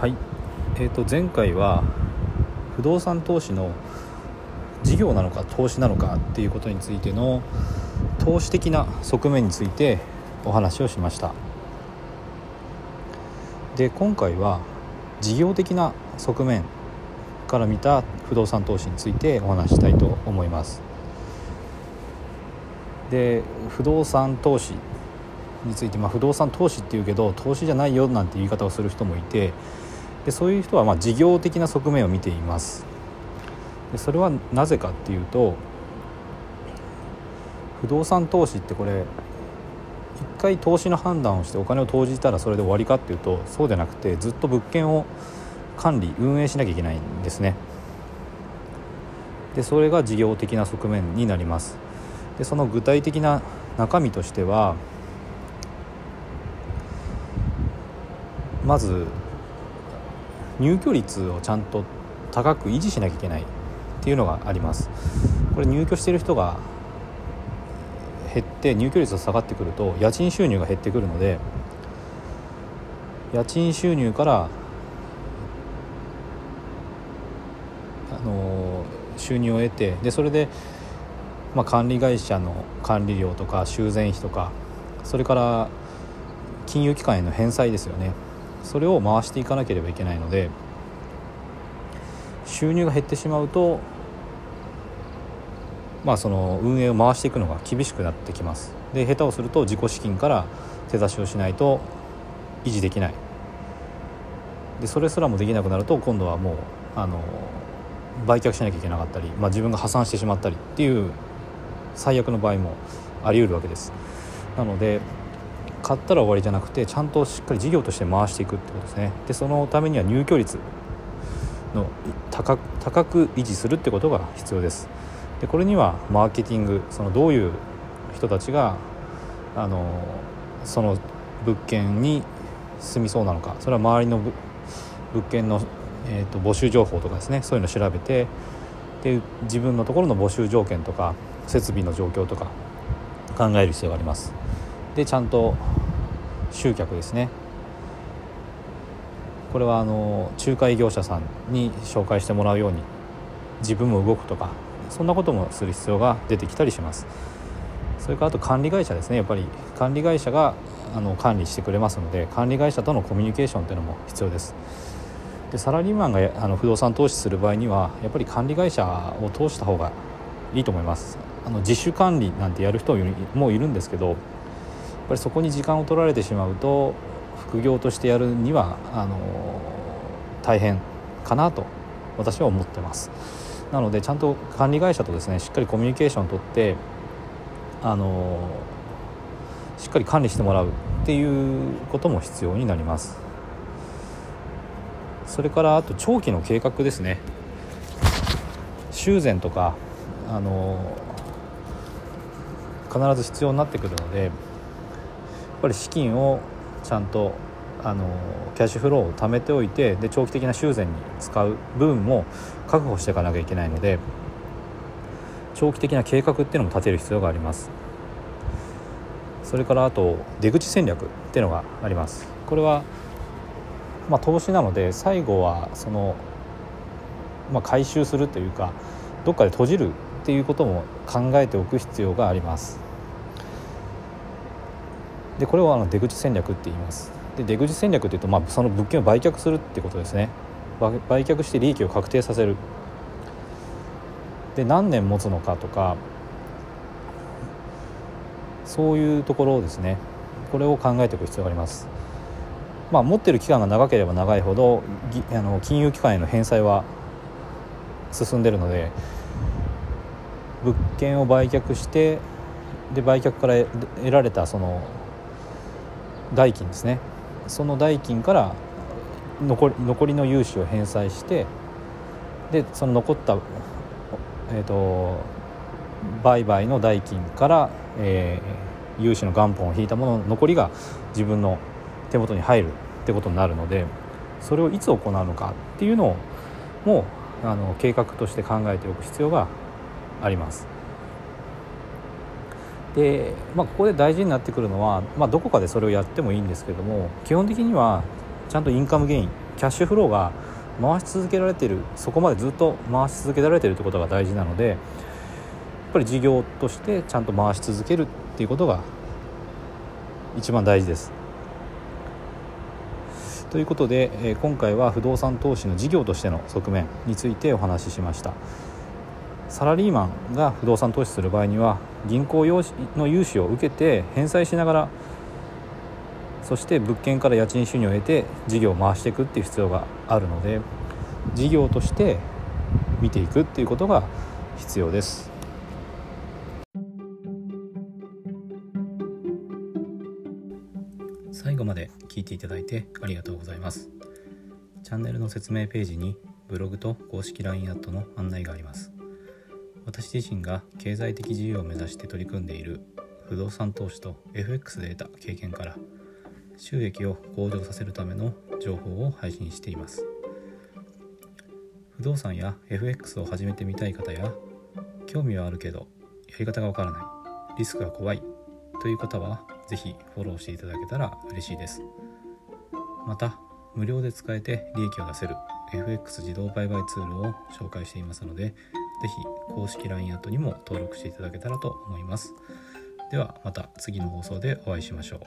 はい、えー、と前回は不動産投資の事業なのか投資なのかっていうことについての投資的な側面についてお話をしました。で今回は事業的な側面から見た不動産投資についてお話したいと思います。で不動産投資について、まあ、不動産投資っていうけど投資じゃないよなんて言い方をする人もいてでそういう人はまあ事業的な側面を見ています。でそれはなぜかっていうと不動産投資ってこれ一回投資の判断をしてお金を投じたらそれで終わりかっていうとそうじゃなくてずっと物件を管理運営しなきゃいけないんですね。でそれが事業的な側面になります。でその具体的な中身としてはまず入居率をちゃんと高く維持しなきゃいけないっていうのがあります。これ入居している人が減って入居率が下がってくると家賃収入が減ってくるので家賃収入からあの収入を得てでそれで、まあ、管理会社の管理料とか修繕費とかそれから金融機関への返済ですよね。それを回していかなければいけないので収入が減ってしまうとまあその運営を回していくのが厳しくなってきます。で下手をすると自己資金から手出しをしないと維持できない。でそれすらもできなくなると今度はもうあの売却しなきゃいけなかったり、まあ、自分が破産してしまったりっていう最悪の場合もあり得るわけです。なので買ったら終わりじゃなくてちゃんとしっかり事業として回していくってことですね。でそのためには入居率の高高く維持するってことが必要です。でこれにはマーケティングそのどういう人たちがあのその物件に住みそうなのかそれは周りの物件の、えーと、募集情報とかですねそういうのを調べてで自分のところの募集条件とか設備の状況とか考える必要があります。でちゃんと集客ですね。これはあの仲介業者さんに紹介してもらうように自分も動くとかそんなこともする必要が出てきたりします。それからあと管理会社ですね。やっぱり管理会社があの管理してくれますので管理会社とのコミュニケーションというのも必要です。でサラリーマンがあの不動産投資する場合にはやっぱり管理会社を通した方がいいと思います。あの自主管理なんてやる人もいるんですけどぱりそこに時間を取られてしまうと副業としてやるにはあの大変かなと私は思ってます。なのでちゃんと管理会社とですねしっかりコミュニケーションをとってあのしっかり管理してもらうっていうことも必要になります。それからあと長期の計画ですね。修繕とかあの必ず必要になってくるのでぱり資金をちゃんとあのキャッシュフローを貯めておいてで長期的な修繕に使う分も確保していかなきゃいけないので長期的な計画っていうのも立てる必要があります。それからあと出口戦略っていうのがあります。これはまあ投資なので最後はそのまあ回収するというかどっかで閉じるっていうことも考えておく必要があります。でこれをあの出口戦略って言います。で出口戦略っていうと、まあ、その物件を売却するってことですね。売却して利益を確定させる。で何年持つのかとかそういうところをですね。これを考えていく必要があります。まあ持ってる期間が長ければ長いほどあの金融機関への返済は進んでるので物件を売却してで売却から得られたその代金ですねその代金から残りの融資を返済してでその残った、えーと、売買の代金から、えー、融資の元本を引いたものの残りが自分の手元に入るってことになるのでそれをいつ行うのかっていうのをもうあの計画として考えておく必要があります。で、まあ、ここで大事になってくるのは、まあ、どこかでそれをやってもいいんですけども基本的にはちゃんとインカムゲインキャッシュフローが回し続けられてるそこまでずっと回し続けられてるってことが大事なのでやっぱり事業としてちゃんと回し続けるっていうことが一番大事です。ということで、今回は不動産投資の事業としての側面についてお話ししましたサラリーマンが不動産投資する場合には銀行用の融資を受けて返済しながらそして物件から家賃収入を得て事業を回していくっていう必要があるので事業として見ていくっていうことが必要です。最後まで聞いていただいてありがとうございます。チャンネルの説明ページにブログと公式 LINE アットの案内があります。私自身が経済的自由を目指して取り組んでいる不動産投資と FX で得た経験から収益を向上させるための情報を配信しています。不動産や FX を始めてみたい方や興味はあるけどやり方がわからないリスクが怖いという方は是非フォローしていただけたら嬉しいです。また無料で使えて利益を出せる FX 自動売買ツールを紹介していますので是非公式 LINE アットにも登録していただけたらと思います。ではまた次の放送でお会いしましょう。